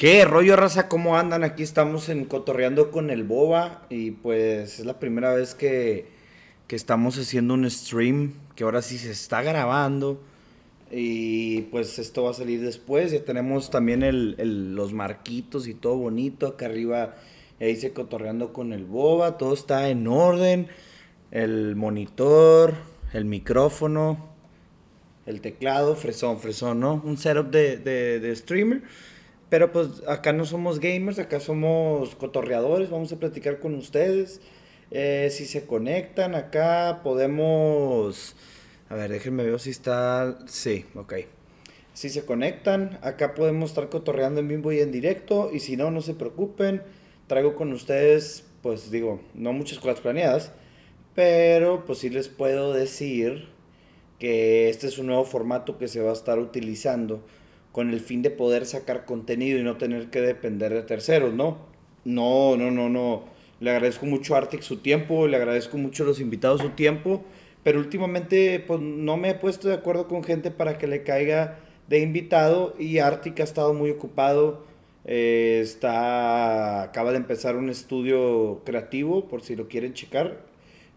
¿Qué rollo, raza? ¿Cómo andan? Aquí estamos en Cotorreando con el Boba y pues es la primera vez que, que estamos haciendo un stream que ahora sí se está grabando y pues esto va a salir después. Ya tenemos también el, los marquitos y todo bonito. Acá arriba ya dice Cotorreando con el Boba. Todo está en orden. El monitor, el micrófono, el teclado, fresón, fresón, ¿no? Un setup de, de, de streamer. Pero pues acá no somos gamers, acá somos cotorreadores, vamos a platicar con ustedes. Eh, si se conectan acá podemos... A ver, déjenme ver si está... Sí, ok. Si se conectan, acá podemos estar cotorreando en vivo y en directo. Y si no, no se preocupen. Traigo con ustedes, pues digo, no muchas cosas planeadas. Pero pues sí les puedo decir que este es un nuevo formato que se va a estar utilizando con el fin de poder sacar contenido y no tener que depender de terceros, ¿no? No, no, no, no. Le agradezco mucho a Arctic su tiempo, le agradezco mucho a los invitados su tiempo, pero últimamente pues no me he puesto de acuerdo con gente para que le caiga de invitado y Arctic ha estado muy ocupado. eh, está acaba de empezar un estudio creativo por si lo quieren checar.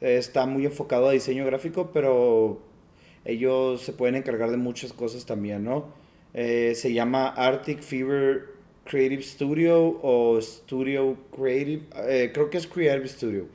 Eh, está muy enfocado a diseño gráfico, pero ellos se pueden encargar de muchas cosas también, ¿no? Eh, se llama Arctic Fever Creative Studio o Studio Creative, eh, creo que es Creative Studio.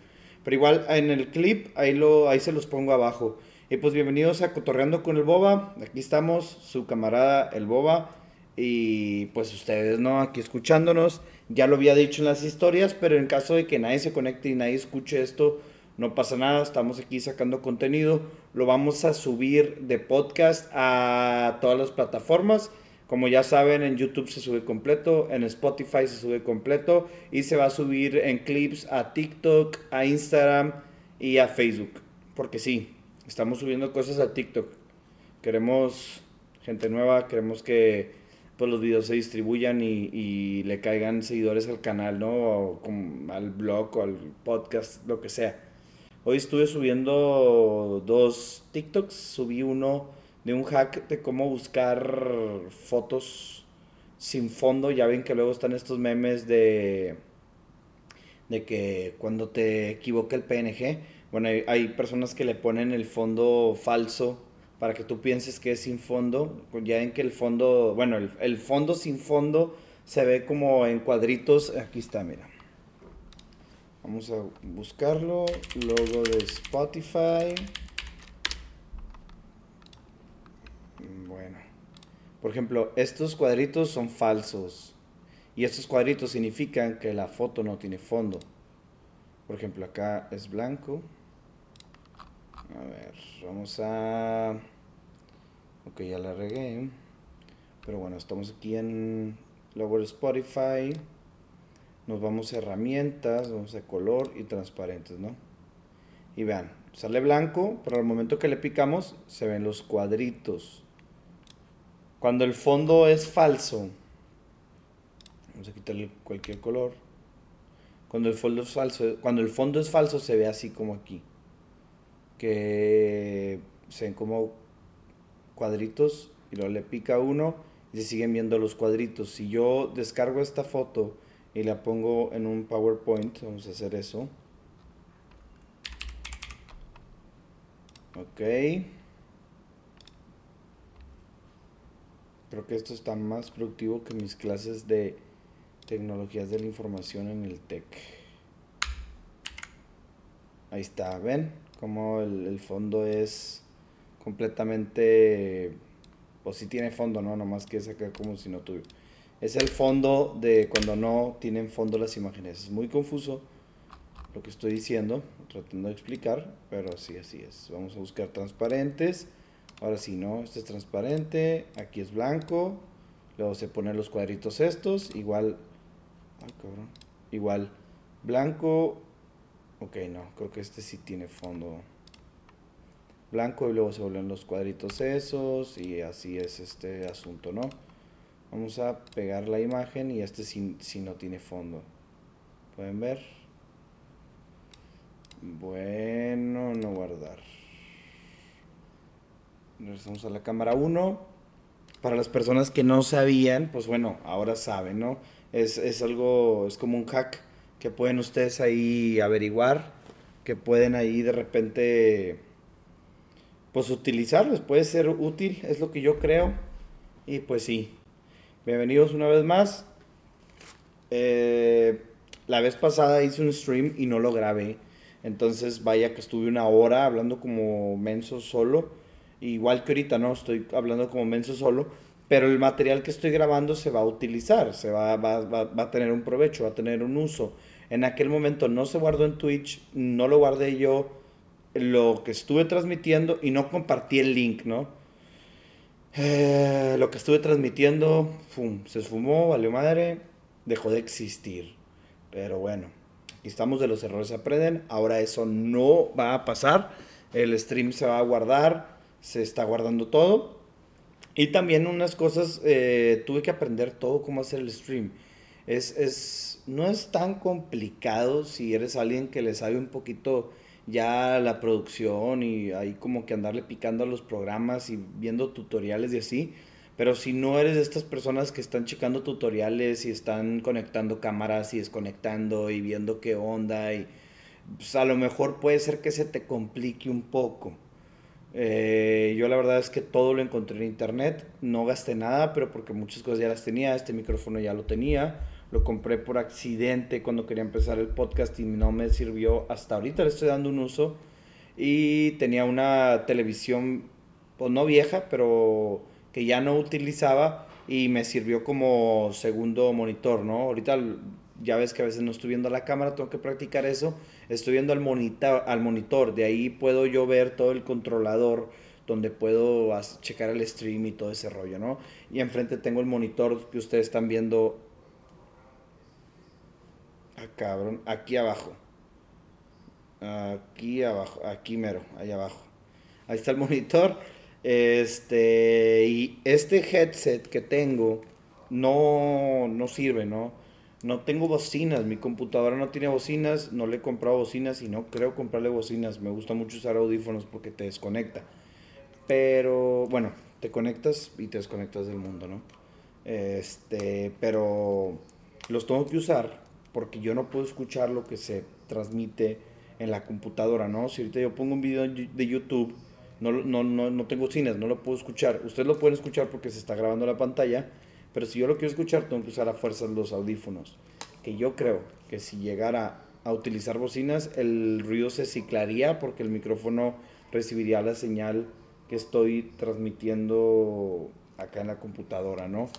Pero igual en el clip, ahí, lo, ahí se los pongo abajo. Y pues bienvenidos a Cotorreando con el Boba. Aquí estamos, su camarada el Boba. Y pues ustedes, ¿no? Aquí escuchándonos. Ya lo había dicho en las historias, pero en caso de que nadie se conecte y nadie escuche esto, no pasa nada, estamos aquí sacando contenido. Lo vamos a subir de podcast a todas las plataformas. Como ya saben, en YouTube se sube completo, en Spotify se sube completo y se va a subir en clips a TikTok, a Instagram y a Facebook. Porque sí, estamos subiendo cosas a TikTok. Queremos gente nueva, queremos que pues, los videos se distribuyan y, le caigan seguidores al canal, ¿no? O al blog o al podcast, lo que sea. Hoy estuve subiendo dos TikToks. Subí uno de un hack de cómo buscar fotos sin fondo. Ya ven que luego están estos memes de, de que cuando te equivoca el PNG, bueno, hay, personas que le ponen el fondo falso para que tú pienses que es sin fondo. Ya ven que el fondo, bueno, el fondo sin fondo se ve como en cuadritos. Aquí está, mira. Vamos a buscarlo. Logo de Spotify. Bueno. Por ejemplo, estos cuadritos son falsos. Y estos cuadritos significan que la foto no tiene fondo. Por ejemplo, acá es blanco. A ver, vamos a... Ok, ya la regué. Pero bueno, estamos aquí en logo de Spotify. Nos vamos a herramientas, vamos a color y transparentes, ¿no? Y vean, sale blanco, pero al momento que le picamos se ven los cuadritos. Cuando el fondo es falso, vamos a quitarle cualquier color. Cuando el fondo es falso, cuando el fondo es falso se ve así como aquí. Que se ven como cuadritos y luego le pica uno y se siguen viendo los cuadritos. Si yo descargo esta foto y la pongo en un PowerPoint, vamos a hacer eso. Ok. Creo que esto está más productivo que mis clases de tecnologías de la información en el TEC. Ahí está, ¿ven? Como el, fondo es completamente... Pues sí tiene fondo, ¿no? Nomás que es acá como si no tuviera. Es el fondo de cuando no tienen fondo las imágenes. Es muy confuso lo que estoy diciendo, tratando de explicar, pero sí, así es. Vamos a buscar transparentes. Ahora sí, ¿no? Este es transparente, aquí es blanco. Luego se ponen los cuadritos estos, igual... Ay, cabrón. Igual blanco. Ok, no, creo que este sí tiene fondo blanco y luego se vuelven los cuadritos esos y así es este asunto, ¿no? Vamos a pegar la imagen y este sí no tiene fondo. ¿Pueden ver? Bueno, no guardar. Regresamos a la cámara 1. Para las personas que no sabían, pues bueno, ahora saben, ¿no? Es, es algo, es como un hack que pueden ustedes ahí averiguar, que pueden ahí de repente, pues utilizarlos, puede ser útil, es lo que yo creo. Y pues sí, bienvenidos una vez más. Eh, la vez pasada hice un stream y no lo grabé. Entonces, vaya que estuve una hora hablando como menso solo. Igual que ahorita, ¿no? Estoy hablando como menso solo. Pero el material que estoy grabando se va a utilizar, se va, va, a tener un provecho, va a tener un uso. En aquel momento no se guardó en Twitch, no lo guardé yo lo que estuve transmitiendo y no compartí el link, ¿no? Eh, lo que estuve transmitiendo, se esfumó, valió madre, dejó de existir. Pero bueno, aquí estamos de los errores aprenden. Ahora eso no va a pasar. El stream se va a guardar, se está guardando todo. Y también unas cosas, eh, tuve que aprender todo cómo hacer el stream. Es, es, no es tan complicado si eres alguien que le sabe un poquito ya la producción y ahí como que andarle picando a los programas y viendo tutoriales y así. Pero si no eres de estas personas que están checando tutoriales y están conectando cámaras y desconectando y viendo qué onda, y pues a lo mejor puede ser que se te complique un poco. Eh, yo la verdad es que todo lo encontré en internet, no gasté nada, pero porque muchas cosas ya las tenía, este micrófono ya lo tenía, lo compré por accidente cuando quería empezar el podcast y no me sirvió hasta ahorita, le estoy dando un uso y tenía una televisión, pues no vieja, pero que ya no utilizaba y me sirvió como segundo monitor, ¿no? Ahorita ya ves que a veces no estoy viendo la cámara, tengo que practicar eso, estoy viendo al monitor, al monitor, de ahí puedo yo ver todo el controlador donde puedo checar el stream y todo ese rollo, ¿no? Y enfrente tengo el monitor que ustedes están viendo. Ah, cabrón, aquí abajo. Aquí abajo, aquí mero, ahí abajo. Ahí está el monitor. Este, y este headset que tengo no, no sirve, ¿no? No tengo bocinas, mi computadora no tiene bocinas, no le he comprado bocinas y no creo comprarle bocinas. Me gusta mucho usar audífonos porque te desconecta. Pero bueno, te conectas y te desconectas del mundo, ¿no? Este, pero los tengo que usar porque yo no puedo escuchar lo que se transmite en la computadora, ¿no? Si ahorita yo pongo un video de YouTube, no, no, no, no tengo bocinas, no lo puedo escuchar. Ustedes lo pueden escuchar porque se está grabando la pantalla pero si yo lo quiero escuchar, tengo que usar a fuerzas los audífonos. Que yo creo que si llegara a utilizar bocinas, el ruido se ciclaría porque el micrófono recibiría la señal que estoy transmitiendo acá en la computadora, ¿no?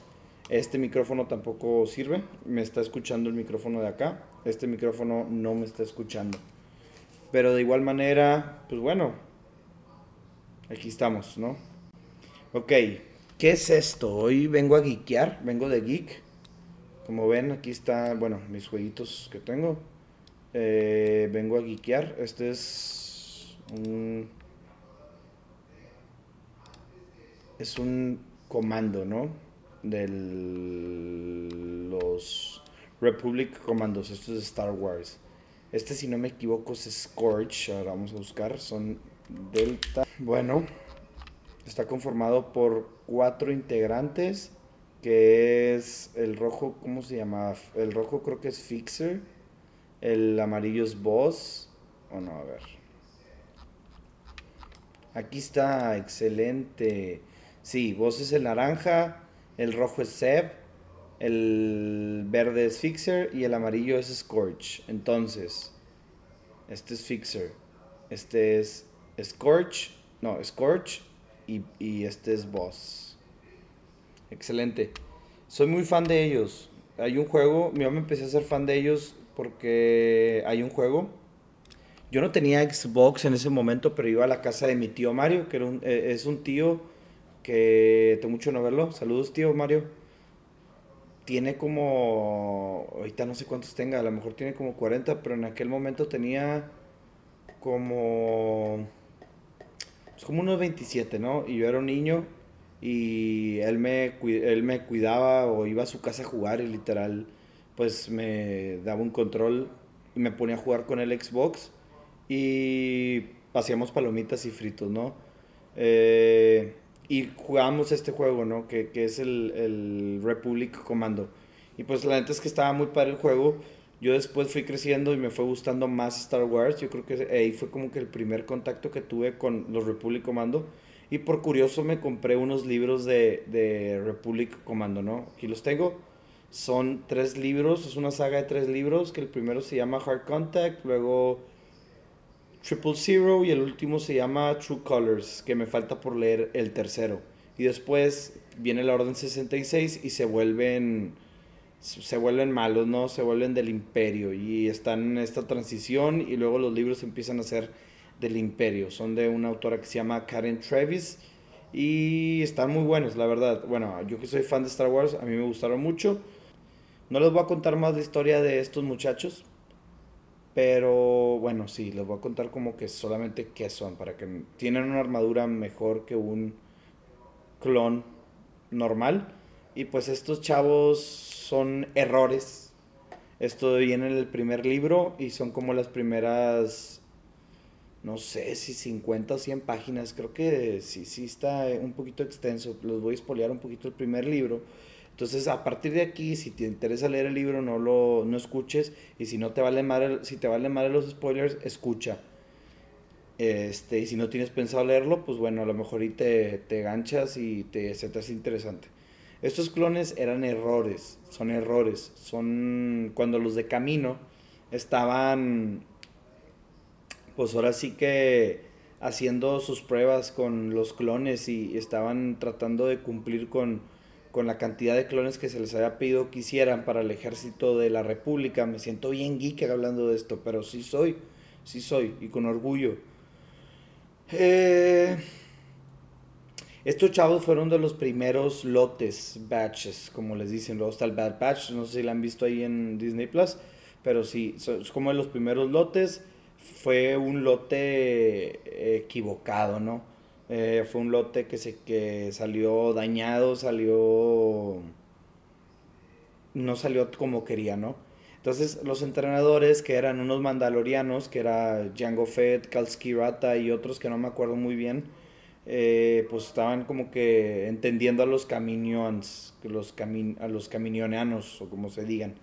Este micrófono tampoco sirve, me está escuchando el micrófono de acá, este micrófono no me está escuchando. Pero de igual manera, pues bueno, aquí estamos, ¿no? Ok, ¿Qué es esto? Hoy vengo a geekear, vengo de geek. Como ven, aquí está, bueno, mis jueguitos que tengo. Eh, vengo a geekear. Este es un... Es un comando, ¿no? De los Republic Commandos. Esto es Star Wars. Este, si no me equivoco, es Scorch. Ahora vamos a buscar. Son Delta. Bueno, está conformado por cuatro integrantes, que es el rojo, ¿cómo se llama? El rojo creo que es Fixer, el amarillo es Boss, o no, a ver. Aquí está, excelente. Sí, Boss es el naranja, el rojo es Seb, el verde es Fixer y el amarillo es Scorch. Entonces, este es Fixer, este es Scorch, no, Scorch y, este es Boss. Excelente. Soy muy fan de ellos. Hay un juego, yo me empecé a ser fan de ellos porque hay un juego. Yo no tenía Xbox en ese momento, pero iba a la casa de mi tío Mario, que era eh, es un tío que tengo mucho no verlo. Saludos, tío Mario. Tiene como, ahorita no sé cuántos tenga, a lo mejor tiene como 40, pero en aquel momento tenía como es como unos 27, ¿no? Y yo era un niño y él me, él me cuidaba o iba a su casa a jugar y literal, pues me daba un control y me ponía a jugar con el Xbox y hacíamos palomitas y fritos, ¿no? Eh, y jugamos este juego, ¿no? Que, que es el, el, Republic Commando. Y pues la neta es que estaba muy padre el juego. Yo después fui creciendo y me fue gustando más Star Wars. Yo creo que ahí fue como que el primer contacto que tuve con los Republic Commando. Y por curioso me compré unos libros de, de Republic Commando, ¿no? Aquí los tengo. Son tres libros, es una saga de tres libros, que el primero se llama Hard Contact, luego Triple Zero y el último se llama True Colors, que me falta por leer el tercero. Y después viene la Orden 66 y se vuelven se vuelven malos, ¿no? Se vuelven del imperio y están en esta transición y luego los libros empiezan a ser del imperio. Son de una autora que se llama Karen Travis y están muy buenos, la verdad. Bueno, yo que soy fan de Star Wars, a mí me gustaron mucho. No les voy a contar más la historia de estos muchachos, pero bueno, sí, les voy a contar como que solamente qué son, para que tienen una armadura mejor que un clon normal. Y pues estos chavos son errores. Esto viene en el primer libro y son como las primeras, no sé si 50 o 100 páginas. Creo que sí, sí está un poquito extenso. Los voy a espolear un poquito el primer libro entonces, a partir de aquí, si te interesa leer el libro, no lo no escuches. Y si no te vale mal, si te vale mal los spoilers, escucha. Este, y si no tienes pensado leerlo, pues bueno, a lo mejor y te, te ganchas y te, se te hace interesante. Estos clones eran errores, son errores. Son cuando los de camino estaban, pues ahora sí que haciendo sus pruebas con los clones y estaban tratando de cumplir con con la cantidad de clones que se les había pedido que hicieran para el ejército de la República. Me siento bien geek hablando de esto, pero sí soy, sí soy, y con orgullo. Eh, estos chavos fueron de los primeros lotes, batches, como les dicen. Luego está el Bad Batch, no sé si la han visto ahí en Disney Plus, pero sí, es como de los primeros lotes. Fue un lote equivocado, ¿no? Eh, fue un lote que, se, que salió dañado, salió... No salió como quería, ¿no? Entonces los entrenadores, que eran unos mandalorianos, que era Django Fett, Kalskirata y otros que no me acuerdo muy bien, eh, pues estaban como que entendiendo a los caminions, los a los o como se digan.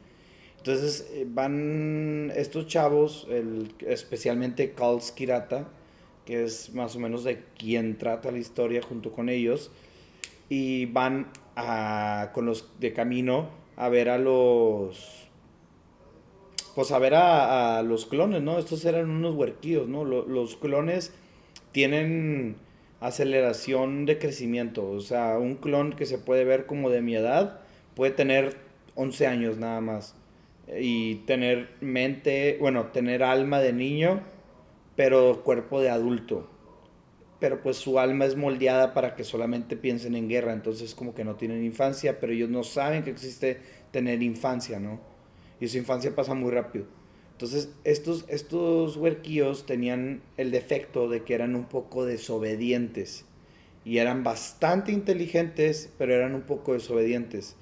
Entonces eh, van estos chavos, especialmente Kalskirata, que es más o menos de quien trata la historia junto con ellos, y van a, con los de camino a ver a los... Pues a ver a, los clones, ¿no? Estos eran unos huerquillos, ¿no? Los, clones tienen aceleración de crecimiento. O sea, un clon que se puede ver como de mi edad puede tener 11 años nada más. Y tener mente, bueno, tener alma de niño pero cuerpo de adulto. Pero pues su alma es moldeada para que solamente piensen en guerra, entonces como que no tienen infancia, pero ellos no saben que existe tener infancia, ¿no? Y su infancia pasa muy rápido. Entonces estos, estos huerquillos tenían el defecto de que eran un poco desobedientes. Y eran bastante inteligentes, pero eran un poco desobedientes.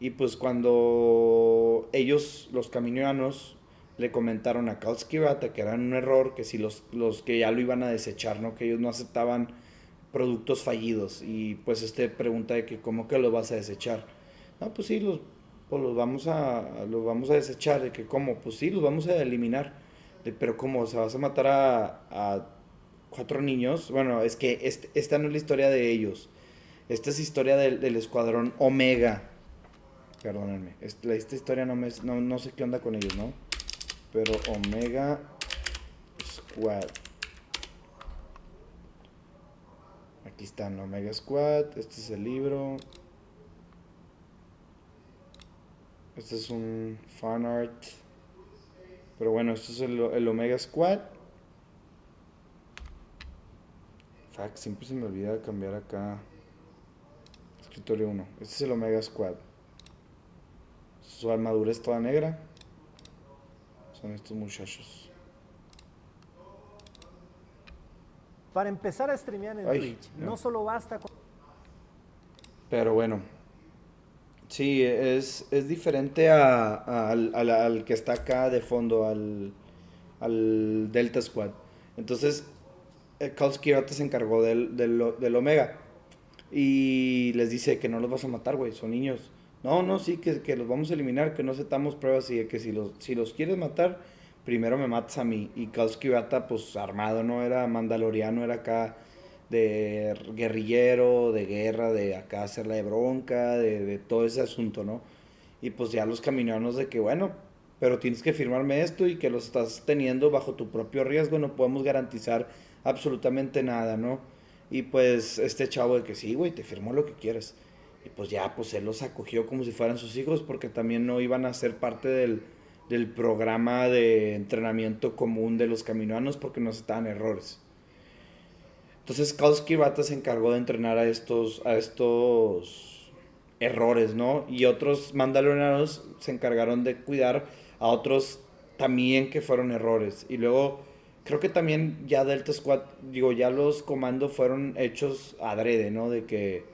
Y pues cuando ellos, los caminoanos, le comentaron a Kalskirata que era un error, que si los, los que ya lo iban a desechar, ¿no? Que ellos no aceptaban productos fallidos. Y pues este pregunta de que cómo que los vas a desechar. No, pues sí, los, pues los vamos a los vamos a desechar, de que cómo, pues sí, los vamos a eliminar. pero cómo, se vas a matar a, cuatro niños. Bueno, es que este, esta no es la historia de ellos. Esta es historia del, del escuadrón Omega. Perdónenme. Esta, esta historia no, me, no, no sé qué onda con ellos, ¿no? Pero Omega Squad. Aquí están Omega Squad. Este es el libro. Este es un fan art. Pero bueno, esto es el, Omega Squad. Fuck, siempre se me olvida cambiar acá. Escritorio 1. Este es el Omega Squad. Su armadura es toda negra son estos muchachos. Para empezar a streamear en Twitch, no. solo basta con... Pero bueno, sí, es, es diferente al, que está acá de fondo, al, al Delta Squad. Entonces, eh, se encargó del, del, Omega. Y les dice que no los vas a matar, güey, son niños. No, no, sí, que, los vamos a eliminar, que no aceptamos pruebas y que si los, quieres matar, primero me matas a mí. Y Kirata, pues armado, ¿no? Era mandaloriano, era acá de guerrillero, de guerra, de acá hacerla de bronca, de, todo ese asunto, ¿no? Y pues ya los caminoanos de que, bueno, pero tienes que firmarme esto y que lo estás teniendo bajo tu propio riesgo, no podemos garantizar absolutamente nada, ¿no? Y pues este chavo de que sí, güey, te firmó lo que quieras. Y pues ya, pues él los acogió como si fueran sus hijos porque también no iban a ser parte del, del programa de entrenamiento común de los caminoanos porque no estaban errores. Entonces Kalski Bata se encargó de entrenar a estos, a estos errores, ¿no? Y otros mandalorianos se encargaron de cuidar a otros también que fueron errores. Y luego creo que también ya Delta Squad, digo, ya los comandos fueron hechos adrede, ¿no? De que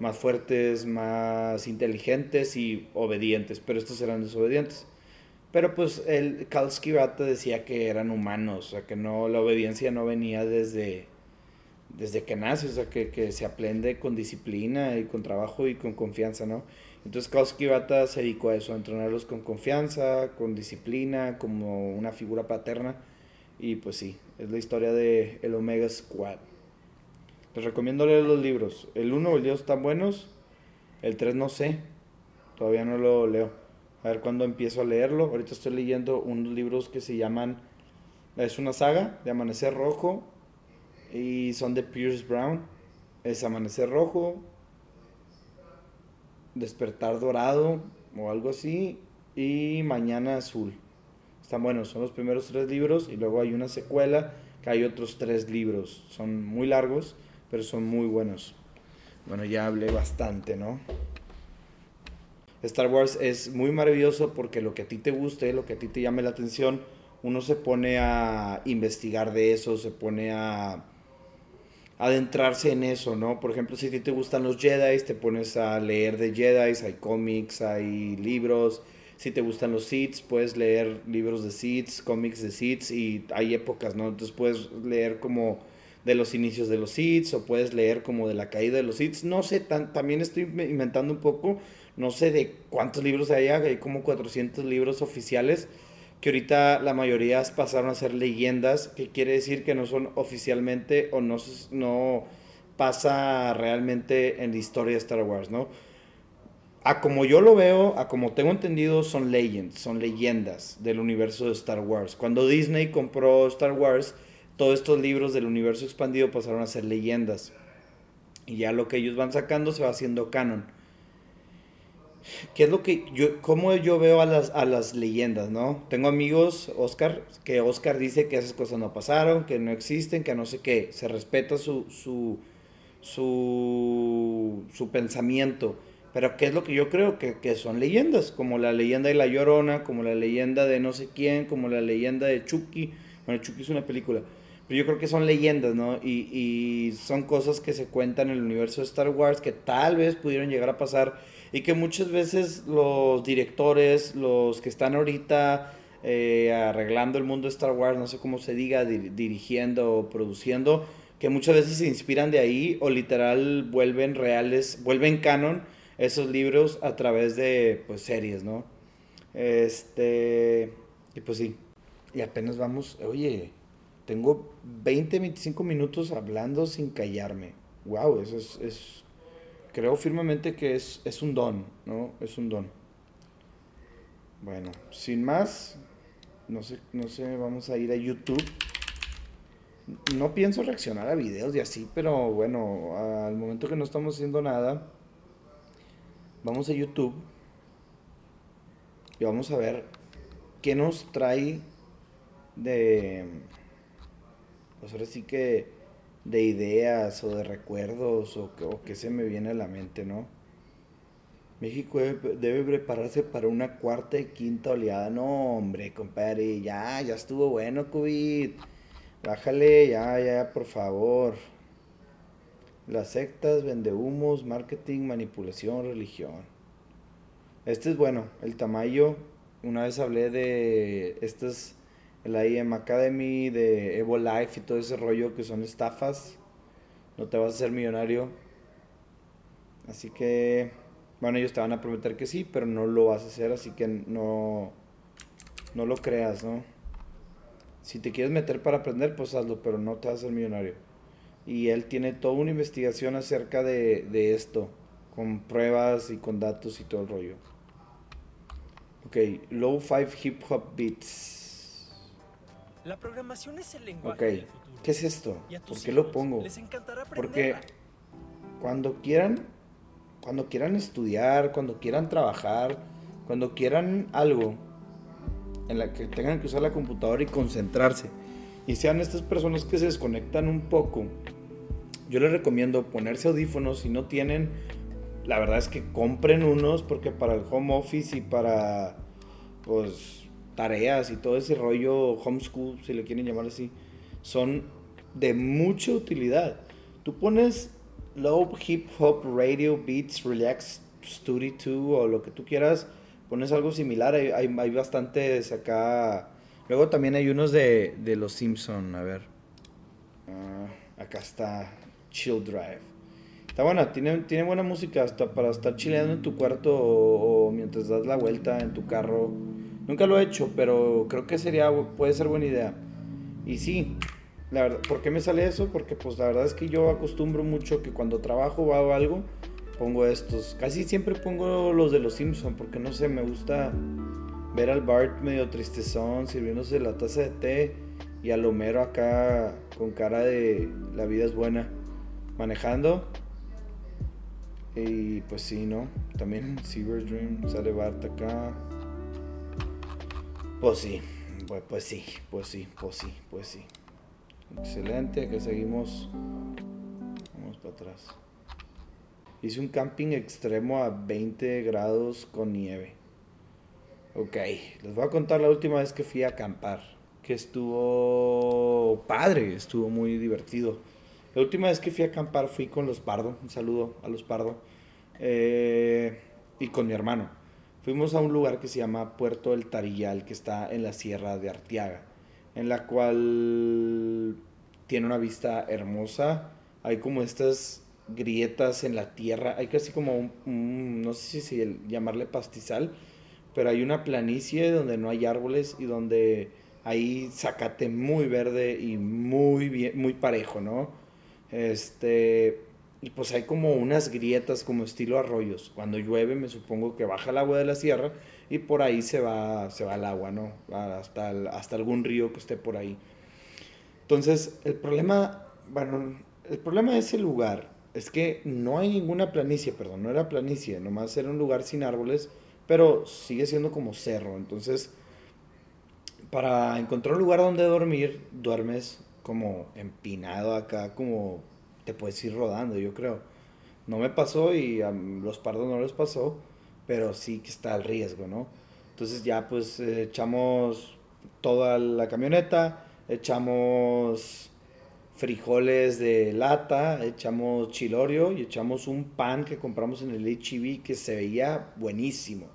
más fuertes, más inteligentes y obedientes, pero estos eran desobedientes. Pero pues el Kalski Bata decía que eran humanos, o sea, que no, la obediencia no venía desde, desde que nace, o sea, que, que se aprende con disciplina y con trabajo y con confianza, ¿no? Entonces Kalski Bata se dedicó a eso, a entrenarlos con confianza, con disciplina, como una figura paterna. Y pues sí, es la historia de el Omega Squad. Les recomiendo leer los libros. El 1 y el 2 están buenos. El 3 no sé. Todavía no lo leo. A ver cuándo empiezo a leerlo. Ahorita estoy leyendo unos libros que se llaman... Es una saga de Amanecer Rojo. Y son de Pierce Brown. Es Amanecer Rojo, Despertar Dorado o algo así y Mañana Azul. Están buenos, son los primeros tres libros y luego hay una secuela que hay otros tres libros. Son muy largos, pero son muy buenos. Bueno, ya hablé bastante, ¿no? Star Wars es muy maravilloso porque lo que a ti te guste, lo que a ti te llame la atención, uno se pone a investigar de eso, se pone a adentrarse en eso, ¿no? Por ejemplo, si a ti te gustan los Jedi, te pones a leer de Jedi, hay cómics, hay libros. Si te gustan los Sith, puedes leer libros de Sith, cómics de Sith y hay épocas, ¿no? Entonces puedes leer como de los inicios de los Sith o puedes leer como de la caída de los Sith. No sé, también estoy inventando un poco, no sé de cuántos libros hay, hay como 400 libros oficiales que ahorita la mayoría pasaron a ser leyendas, que quiere decir que no son oficialmente o no, no pasa realmente en la historia de Star Wars, ¿no? A como yo lo veo, a como tengo entendido, son legends, son leyendas del universo de Star Wars. Cuando Disney compró Star Wars, todos estos libros del universo expandido pasaron a ser leyendas. Y ya lo que ellos van sacando se va haciendo canon. ¿Qué es lo que yo, cómo yo veo a las, a las leyendas, no? Tengo amigos, Oscar, que Oscar dice que esas cosas no pasaron, que no existen, que no sé qué, se respeta su, su, su, su pensamiento. Pero ¿qué es lo que yo creo? Que, que, son leyendas, como la leyenda de La Llorona, como la leyenda de no sé quién, como la leyenda de Chucky. Bueno, Chucky es una película. Pero yo creo que son leyendas, ¿no? Y, son cosas que se cuentan en el universo de Star Wars que tal vez pudieron llegar a pasar y que muchas veces los directores, los que están ahorita eh, arreglando el mundo de Star Wars, no sé cómo se diga, dirigiendo o produciendo, que muchas veces se inspiran de ahí o literal vuelven reales, vuelven canon esos libros a través de pues series, ¿no? Este, y pues sí, y apenas vamos, oye, tengo 20, 25 minutos hablando sin callarme. Wow, eso es creo firmemente que es, es un don, ¿no? Es un don. Bueno, sin más, no sé, no sé, vamos a ir a YouTube. No pienso reaccionar a videos y así, pero bueno, al momento que no estamos haciendo nada, vamos a YouTube y vamos a ver qué nos trae de... Pues ahora sí que de ideas o de recuerdos o, o qué se me viene a la mente, ¿no? México debe, prepararse para una cuarta y quinta oleada. No, hombre, compadre, ya, ya estuvo bueno, COVID. Bájale, ya, ya, por favor. Las sectas, vendehumos, marketing, manipulación, religión. Este es bueno, el tamaño. Una vez hablé de estas el IM Academy, de Evo Life y todo ese rollo que son estafas. No te vas a hacer millonario. Así que, bueno, ellos te van a prometer que sí, pero no lo vas a hacer, así que no, no lo creas, ¿no? Si te quieres meter para aprender, pues hazlo, pero no te vas a hacer millonario. Y él tiene toda una investigación acerca de, de esto, con pruebas y con datos y todo el rollo. Ok, Low Five Hip Hop Beats. La programación es el lenguaje Ok, ¿qué es esto? ¿Por qué lo pongo? Porque cuando quieran, cuando quieran estudiar, cuando quieran trabajar, cuando quieran algo en la que tengan que usar la computadora y concentrarse, y sean estas personas que se desconectan un poco, yo les recomiendo ponerse audífonos si no tienen la verdad es que compren unos porque para el home office y para pues tareas y todo ese rollo homeschool, si le quieren llamar así, son de mucha utilidad. Tú pones low hip hop radio beats relax study 2 o lo que tú quieras, pones algo similar, hay, hay, bastantes acá. Luego también hay unos de, de los Simpson, a ver. Ah, acá está Chill Drive. Está buena, tiene, tiene buena música hasta para estar chileando en tu cuarto o, mientras das la vuelta en tu carro. Nunca lo he hecho, pero creo que sería, puede ser buena idea. Y sí, la verdad, ¿por qué me sale eso? Porque pues la verdad es que yo acostumbro mucho que cuando trabajo o hago algo, pongo estos. Casi siempre pongo los de los Simpsons, porque no sé, me gusta ver al Bart medio tristezón, sirviéndose la taza de té, y al Homero acá con cara de la vida es buena, manejando y pues sí, ¿no? También Cyber Dream, sale Bart acá. Pues sí, pues, pues, sí, pues sí, pues sí, pues sí. Excelente, que seguimos. Vamos para atrás. Hice un camping extremo a 20 grados con nieve. Ok, les voy a contar la última vez que fui a acampar. Que estuvo padre, estuvo muy divertido. La última vez que fui a acampar fui con los Pardo, un saludo a los Pardo, eh, y con mi hermano. Fuimos a un lugar que se llama Puerto del Tarillal, que está en la Sierra de Arteaga, en la cual tiene una vista hermosa. Hay como estas grietas en la tierra, hay casi como un, no sé si llamarle pastizal, pero hay una planicie donde no hay árboles y donde hay zacate muy verde y muy bien, muy parejo, ¿no? Este, y pues hay como unas grietas como estilo arroyos. Cuando llueve me supongo que baja el agua de la sierra y por ahí se va, se va el agua, ¿no? Hasta, hasta algún río que esté por ahí. Entonces, el problema, bueno, el problema de ese lugar es que no hay ninguna planicie, perdón, no era planicie, nomás era un lugar sin árboles, pero sigue siendo como cerro. Entonces, para encontrar un lugar donde dormir, duermes como empinado acá, como te puedes ir rodando, yo creo. No me pasó y a los pardos no les pasó, pero sí que está el riesgo, ¿no? Entonces ya pues echamos toda la camioneta, echamos frijoles de lata, echamos chilorio y echamos un pan que compramos en el HEB que se veía buenísimo.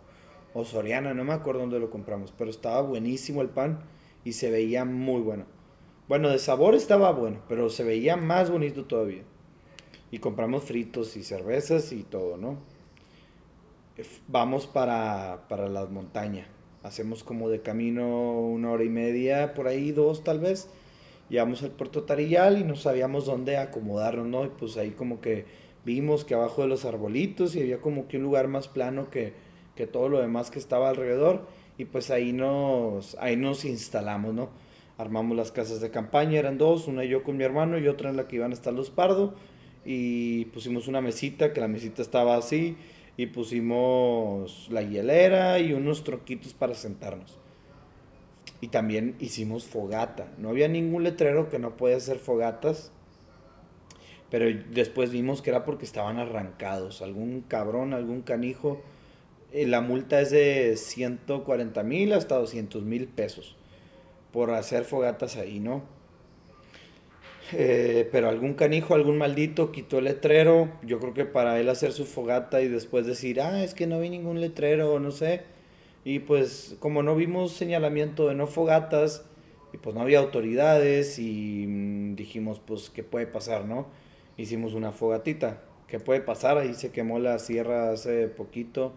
O Soriana, no me acuerdo dónde lo compramos, pero estaba buenísimo el pan y se veía muy bueno. Bueno, de sabor estaba bueno, pero se veía más bonito todavía. Y compramos fritos y cervezas y todo, ¿no? Vamos para, para la montaña. Hacemos como de camino una hora y media, por ahí dos tal vez. Llegamos al puerto Tarillal y no sabíamos dónde acomodarnos, ¿no? Y pues ahí como que vimos que abajo de los arbolitos y había como que un lugar más plano que, que todo lo demás que estaba alrededor. Y pues ahí nos, ahí nos instalamos, ¿no? Armamos las casas de campaña, eran dos, una yo con mi hermano y otra en la que iban a estar los pardo y pusimos una mesita, que la mesita estaba así y pusimos la hielera y unos tronquitos para sentarnos. Y también hicimos fogata. No había ningún letrero que no podía hacer fogatas, pero después vimos que era porque estaban arrancados. Algún cabrón, algún canijo. Eh, la multa es de 140 mil hasta 200 mil pesos por hacer fogatas ahí, ¿no? Eh, pero algún canijo, algún maldito quitó el letrero, yo creo que para él hacer su fogata y después decir, ah, es que no vi ningún letrero, no sé. Y pues como no vimos señalamiento de no fogatas, Y pues no había autoridades y mm, dijimos, pues, ¿qué puede pasar, no? Hicimos una fogatita. ¿Qué puede pasar? Ahí se quemó la sierra hace poquito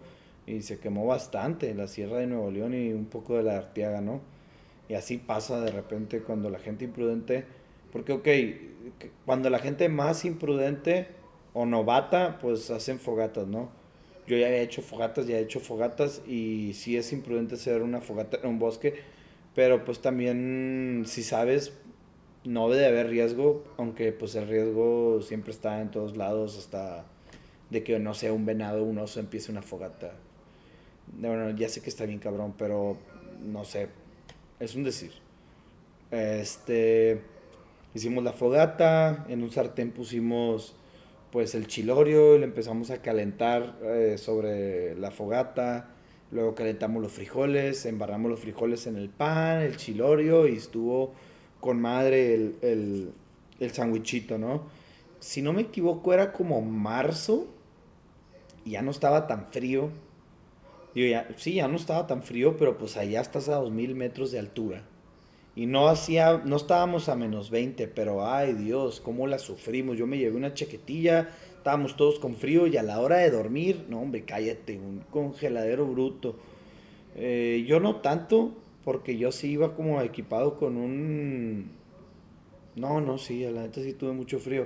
y se quemó bastante, la sierra de Nuevo León y un poco de la Arteaga, ¿no? Y así pasa de repente cuando la gente imprudente, porque ok, cuando la gente más imprudente o novata, pues hacen fogatas, ¿no? Yo ya he hecho fogatas, ya he hecho fogatas y sí es imprudente hacer una fogata en un bosque, pero pues también si sabes, no debe haber riesgo, aunque pues el riesgo siempre está en todos lados, hasta de que no sea un venado, un oso empiece una fogata. Bueno, ya sé que está bien cabrón, pero no sé, es un decir. Este, hicimos la fogata, en un sartén pusimos pues el chilorio y le empezamos a calentar eh, sobre la fogata. Luego calentamos los frijoles, embarramos los frijoles en el pan, el chilorio y estuvo con madre el, el, el sandwichito, ¿no? Si no me equivoco era como marzo y ya no estaba tan frío. Ya, sí, ya no estaba tan frío, pero pues allá estás a 2000 metros de altura. Y no hacía, no estábamos a menos 20, pero ay Dios, cómo la sufrimos. Yo me llevé una chaquetilla, estábamos todos con frío y a la hora de dormir, no hombre, cállate, un congeladero bruto. Eh, yo no tanto, porque yo sí iba como equipado con un... No, no, sí, a la neta sí tuve mucho frío.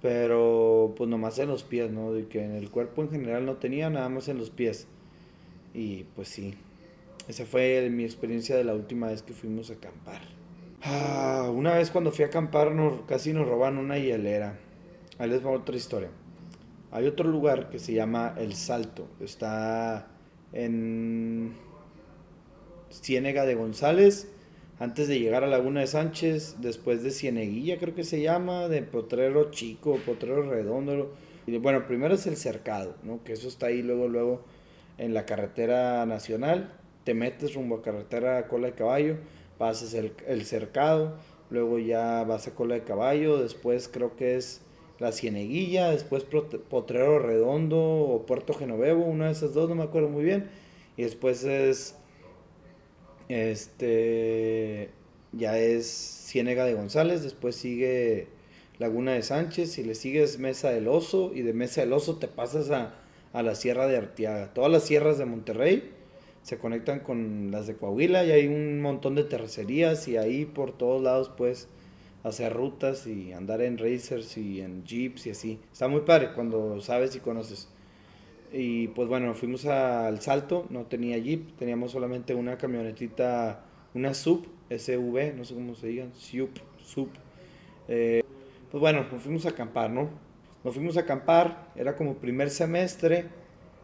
Pero pues nomás en los pies, ¿no? Que en el cuerpo en general no tenía, nada más en los pies. Y pues sí, esa fue mi experiencia de la última vez que fuimos a acampar. Ah, una vez cuando fui a acampar casi nos roban una hielera. Ahí les va otra historia. Hay otro lugar que se llama El Salto. Está en Ciénega de González, antes de llegar a Laguna de Sánchez, después de Cieneguilla creo que se llama, de Potrero Chico, Potrero Redondo. Y bueno, primero es el cercado, ¿no? que eso está ahí luego, luego en la carretera nacional, te metes rumbo a carretera Cola de Caballo, pasas el, el cercado, luego ya vas a Cola de Caballo, después creo que es la Cieneguilla, después Potrero Redondo o Puerto Genovevo, una de esas dos, no me acuerdo muy bien, y después es este ya es Ciénega de González, después sigue Laguna de Sánchez, y le sigues Mesa del Oso, y de Mesa del Oso te pasas a, a la Sierra de Arteaga. Todas las sierras de Monterrey se conectan con las de Coahuila y hay un montón de terracerías y ahí por todos lados puedes hacer rutas y andar en racers y en jeeps y así. Está muy padre cuando sabes y conoces. Y pues bueno, fuimos al salto, no tenía jeep, teníamos solamente una camionetita, una sub, SUV, no sé cómo se digan, sub, sub. Eh, pues bueno, nos fuimos a acampar, ¿no? Nos fuimos a acampar, era como primer semestre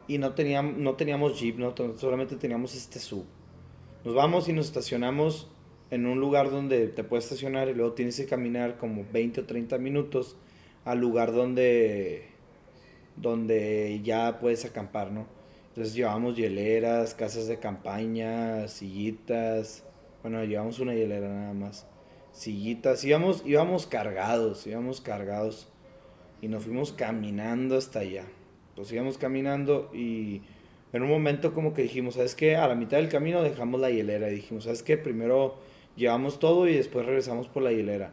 y no teníamos, no teníamos jeep, ¿no? solamente teníamos este sub. Nos vamos y nos estacionamos en un lugar donde te puedes estacionar y luego tienes que caminar como 20 o 30 minutos al lugar donde donde ya puedes acampar, ¿no? Entonces llevamos hieleras, casas de campaña, sillitas. Bueno, llevamos una hielera nada más. Sillitas, íbamos, íbamos cargados, íbamos cargados. Y nos fuimos caminando hasta allá. Pues íbamos caminando y en un momento como que dijimos, ¿sabes qué? A la mitad del camino dejamos la hielera y dijimos, ¿sabes qué? Primero llevamos todo y después regresamos por la hielera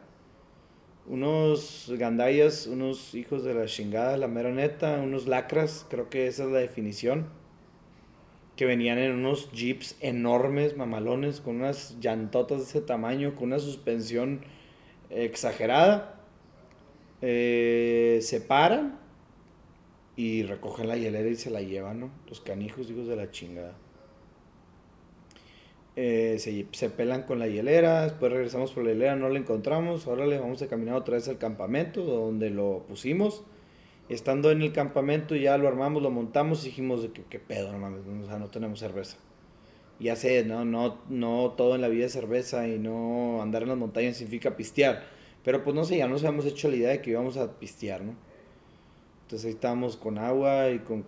unos gandayas, unos hijos de la chingada, la mera neta, unos lacras, creo que esa es la definición, que venían en unos jeeps enormes, mamalones, con unas llantotas de ese tamaño, con una suspensión exagerada, eh, se paran y recogen la hielera y se la llevan, ¿no? Los canijos, hijos de la chingada. Eh, se, pelan con la hielera, después regresamos por la hielera, no la encontramos, ahora le vamos a caminar otra vez al campamento donde lo pusimos. Estando en el campamento ya lo armamos, lo montamos y dijimos de que qué pedo, no mames, o sea, no tenemos cerveza. Ya sé, no, no, no todo en la vida es cerveza y no andar en las montañas significa pistear. Pero pues no sé, ya nos habíamos hecho la idea de que íbamos a pistear, ¿no? Entonces ahí estábamos con agua y con,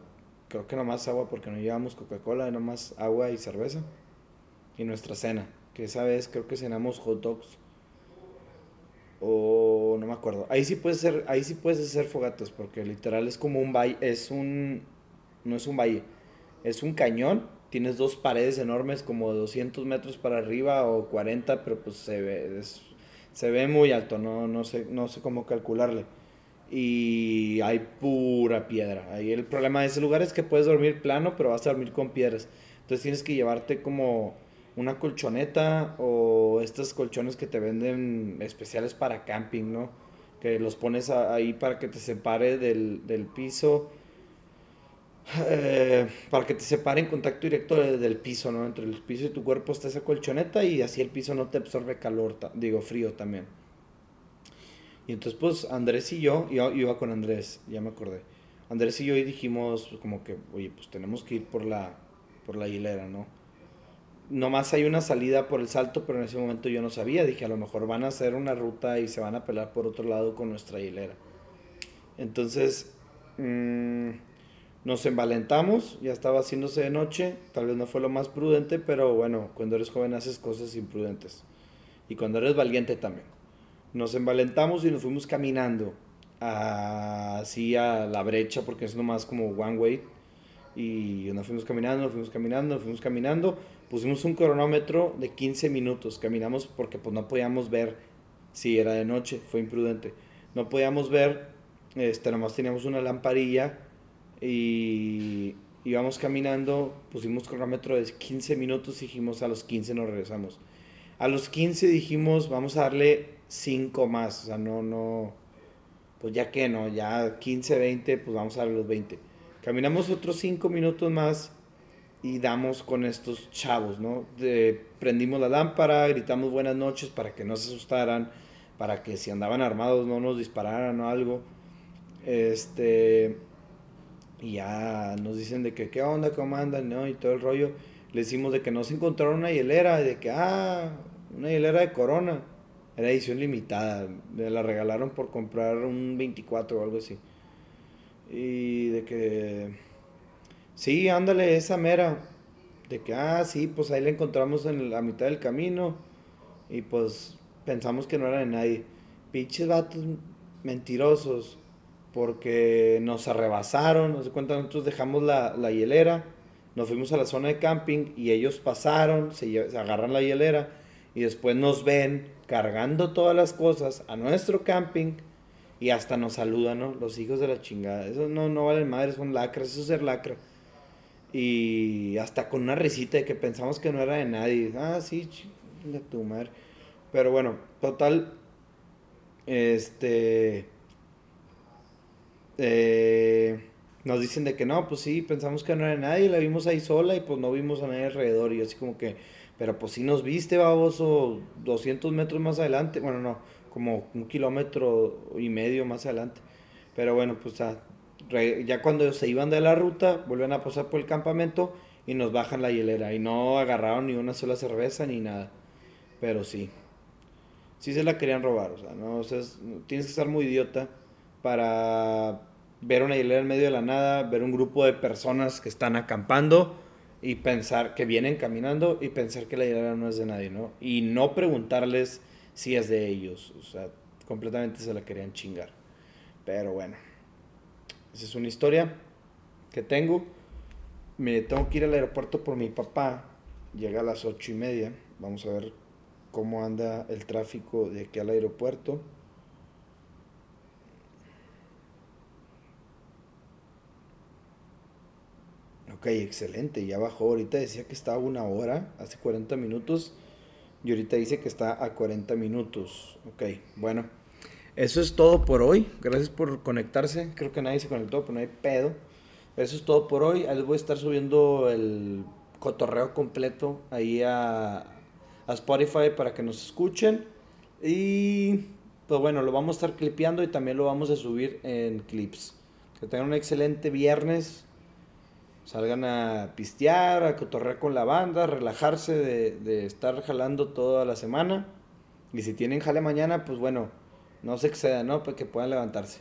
creo que más agua porque no llevamos Coca-Cola, más agua y cerveza y nuestra cena, que esa vez creo que cenamos hot dogs o no me acuerdo. Ahí sí puedes hacer, ahí sí puedes hacer fogatas porque literal es como un valle, es un no es un valle, es un cañón tienes dos paredes enormes como 200 metros para arriba o 40, pero pues se ve, se ve muy alto, no, no, sé, no sé cómo calcularle. Y hay pura piedra. Ahí el problema de ese lugar es que puedes dormir plano, pero vas a dormir con piedras. Entonces tienes que llevarte como una colchoneta o estos colchones que te venden especiales para camping, ¿no? Que los pones ahí para que te separe del, del piso eh, para que te separe en contacto directo del piso, ¿no? Entre el piso y tu cuerpo está esa colchoneta y así el piso no te absorbe calor, digo frío también. Y entonces pues Andrés y yo, yo iba con Andrés, ya me acordé. Andrés y yo dijimos como que, oye, pues tenemos que ir por la, por la hilera, ¿no? Nomás hay una salida por el salto, pero en ese momento yo no sabía. Dije, a lo mejor van a hacer una ruta y se van a pelar por otro lado con nuestra hilera. Entonces, mmm, nos envalentamos, ya estaba haciéndose de noche, tal vez no fue lo más prudente, pero bueno, cuando eres joven haces cosas imprudentes. Y cuando eres valiente también. Nos envalentamos y nos fuimos caminando así a la brecha, porque es nomás como one way. Y nos fuimos caminando, nos fuimos caminando, nos fuimos caminando. Pusimos un cronómetro de 15 minutos. Caminamos porque pues no podíamos ver si era de noche, fue imprudente. No podíamos ver, este, nomás teníamos una lamparilla y íbamos caminando, pusimos cronómetro de 15 minutos dijimos a los 15 nos regresamos. A los 15 dijimos vamos a darle 5 más, o sea, no, no, pues ya que no, ya 15, 20, pues vamos a darle los 20. Caminamos otros 5 minutos más y damos con estos chavos, ¿no? prendimos la lámpara, gritamos buenas noches para que no se asustaran, para que si andaban armados no nos dispararan o algo. Este, y ya nos dicen de que qué onda, cómo andan, ¿no? Y todo el rollo. Le decimos de que no se encontraron una hielera, de que, ah, una hielera de Corona. Era edición limitada, me la regalaron por comprar un 24 o algo así. Y de que, sí, ándale, esa mera. De que, ah, sí, pues ahí la encontramos en la mitad del camino. Y pues pensamos que no era de nadie. Pinches vatos mentirosos porque nos arrebasaron, no sé cuenta, nosotros dejamos la, la, hielera, nos fuimos a la zona de camping y ellos pasaron, se, agarran la hielera y después nos ven cargando todas las cosas a nuestro camping y hasta nos saludan, ¿no? Los hijos de la chingada. Eso no, no valen madre, son lacras, eso es ser lacra. Y hasta con una risita de que pensamos que no era de nadie. Ah, sí, chinga tu madre. Pero bueno, total, este eh, nos dicen de que no, pues sí, pensamos que no era nadie, la vimos ahí sola y pues no vimos a nadie alrededor y así como que, pero pues sí nos viste, baboso, 200 metros más adelante, bueno, no, como un kilómetro y medio más adelante. Pero bueno, pues ya, ya cuando se iban de la ruta, vuelven a pasar por el campamento y nos bajan la hielera y no agarraron ni una sola cerveza ni nada. Pero sí, sí se la querían robar, o sea, no, o tienes que estar muy idiota para ver una hilera en medio de la nada, ver un grupo de personas que están acampando y pensar que vienen caminando y pensar que la hilera no es de nadie, ¿no? Y no preguntarles si es de ellos, o sea, completamente se la querían chingar. Pero bueno, esa es una historia que tengo. Me tengo que ir al aeropuerto por mi papá. Llega a las ocho y media. Vamos a ver cómo anda el tráfico de aquí al aeropuerto. Ok, excelente, ya bajó. Ahorita decía que estaba una hora, hace 40 minutos. Y ahorita dice que está a 40 minutos. Ok, bueno. Eso es todo por hoy. Gracias por conectarse. Creo que nadie se conectó, pero no hay pedo. Eso es todo por hoy. Ahí voy a estar subiendo el cotorreo completo ahí a, a Spotify para que nos escuchen. Y pues bueno, lo vamos a estar clipeando y también lo vamos a subir en clips. Que tengan un excelente viernes salgan a pistear, a cotorrear con la banda, relajarse de, estar jalando toda la semana. Y si tienen jale mañana, pues bueno, no se excedan, ¿no? Para que puedan levantarse.